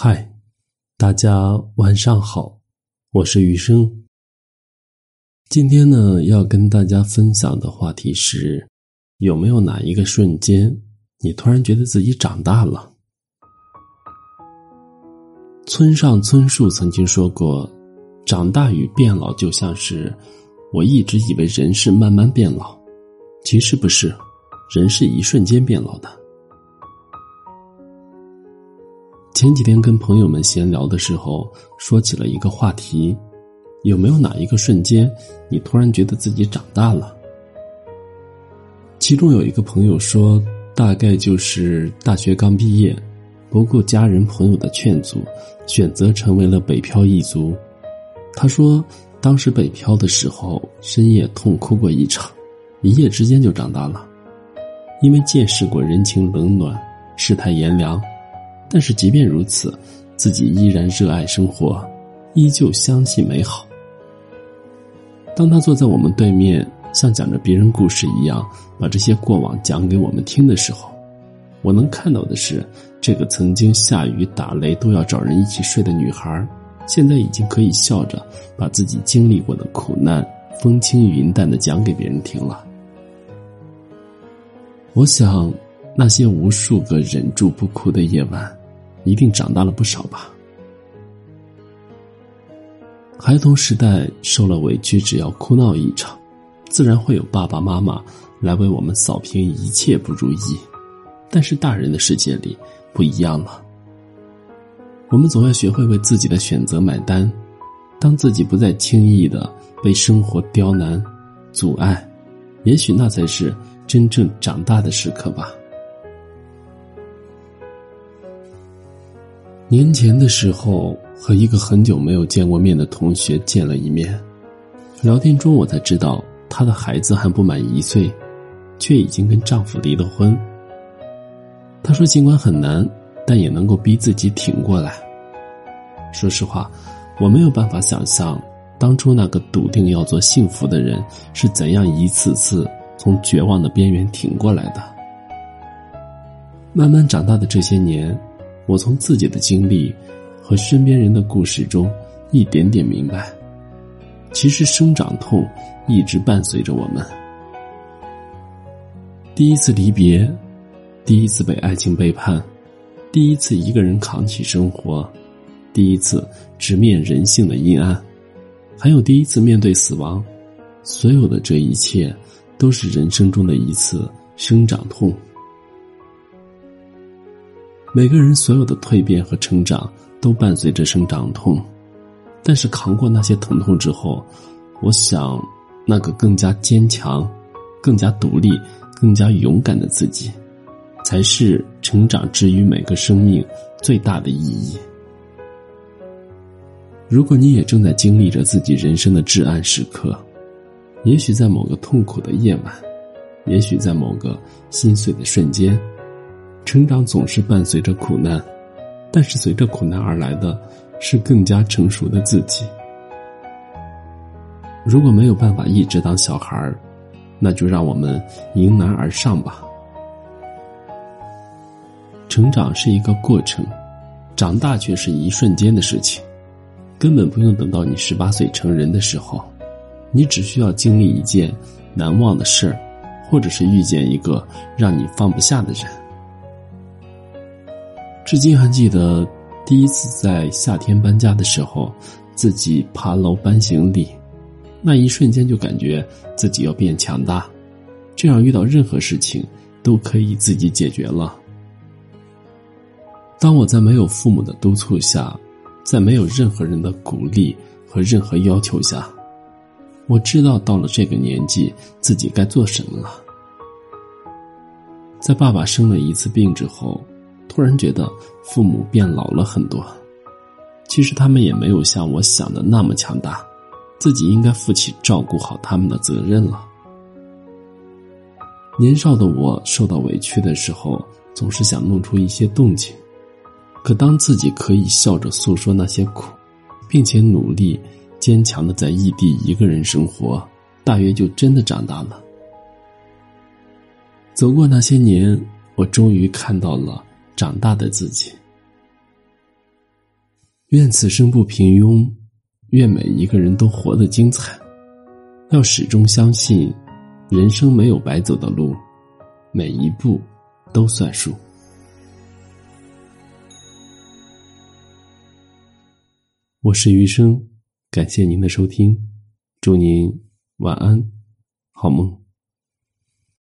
嗨，大家晚上好，我是余生。今天呢，要跟大家分享的话题是：有没有哪一个瞬间，你突然觉得自己长大了？村上春树曾经说过：“长大与变老就像是……我一直以为人是慢慢变老，其实不是，人是一瞬间变老的。”前几天跟朋友们闲聊的时候，说起了一个话题：有没有哪一个瞬间，你突然觉得自己长大了？其中有一个朋友说，大概就是大学刚毕业，不顾家人朋友的劝阻，选择成为了北漂一族。他说，当时北漂的时候，深夜痛哭过一场，一夜之间就长大了，因为见识过人情冷暖，世态炎凉。但是即便如此，自己依然热爱生活，依旧相信美好。当他坐在我们对面，像讲着别人故事一样，把这些过往讲给我们听的时候，我能看到的是，这个曾经下雨打雷都要找人一起睡的女孩，现在已经可以笑着把自己经历过的苦难风轻云淡的讲给别人听了。我想，那些无数个忍住不哭的夜晚。一定长大了不少吧？孩童时代受了委屈，只要哭闹一场，自然会有爸爸妈妈来为我们扫平一切不如意。但是大人的世界里不一样了，我们总要学会为自己的选择买单。当自己不再轻易的被生活刁难、阻碍，也许那才是真正长大的时刻吧。年前的时候，和一个很久没有见过面的同学见了一面，聊天中我才知道她的孩子还不满一岁，却已经跟丈夫离了婚。她说：“尽管很难，但也能够逼自己挺过来。”说实话，我没有办法想象当初那个笃定要做幸福的人是怎样一次次从绝望的边缘挺过来的。慢慢长大的这些年。我从自己的经历和身边人的故事中，一点点明白，其实生长痛一直伴随着我们。第一次离别，第一次被爱情背叛，第一次一个人扛起生活，第一次直面人性的阴暗，还有第一次面对死亡，所有的这一切，都是人生中的一次生长痛。每个人所有的蜕变和成长都伴随着生长痛，但是扛过那些疼痛之后，我想，那个更加坚强、更加独立、更加勇敢的自己，才是成长之于每个生命最大的意义。如果你也正在经历着自己人生的至暗时刻，也许在某个痛苦的夜晚，也许在某个心碎的瞬间。成长总是伴随着苦难，但是随着苦难而来的是更加成熟的自己。如果没有办法一直当小孩儿，那就让我们迎难而上吧。成长是一个过程，长大却是一瞬间的事情，根本不用等到你十八岁成人的时候，你只需要经历一件难忘的事儿，或者是遇见一个让你放不下的人。至今还记得第一次在夏天搬家的时候，自己爬楼搬行李，那一瞬间就感觉自己要变强大，这样遇到任何事情都可以自己解决了。当我在没有父母的督促下，在没有任何人的鼓励和任何要求下，我知道到了这个年纪自己该做什么了。在爸爸生了一次病之后。突然觉得父母变老了很多，其实他们也没有像我想的那么强大，自己应该负起照顾好他们的责任了。年少的我受到委屈的时候，总是想弄出一些动静，可当自己可以笑着诉说那些苦，并且努力坚强的在异地一个人生活，大约就真的长大了。走过那些年，我终于看到了。长大的自己，愿此生不平庸，愿每一个人都活得精彩。要始终相信，人生没有白走的路，每一步都算数。我是余生，感谢您的收听，祝您晚安，好梦。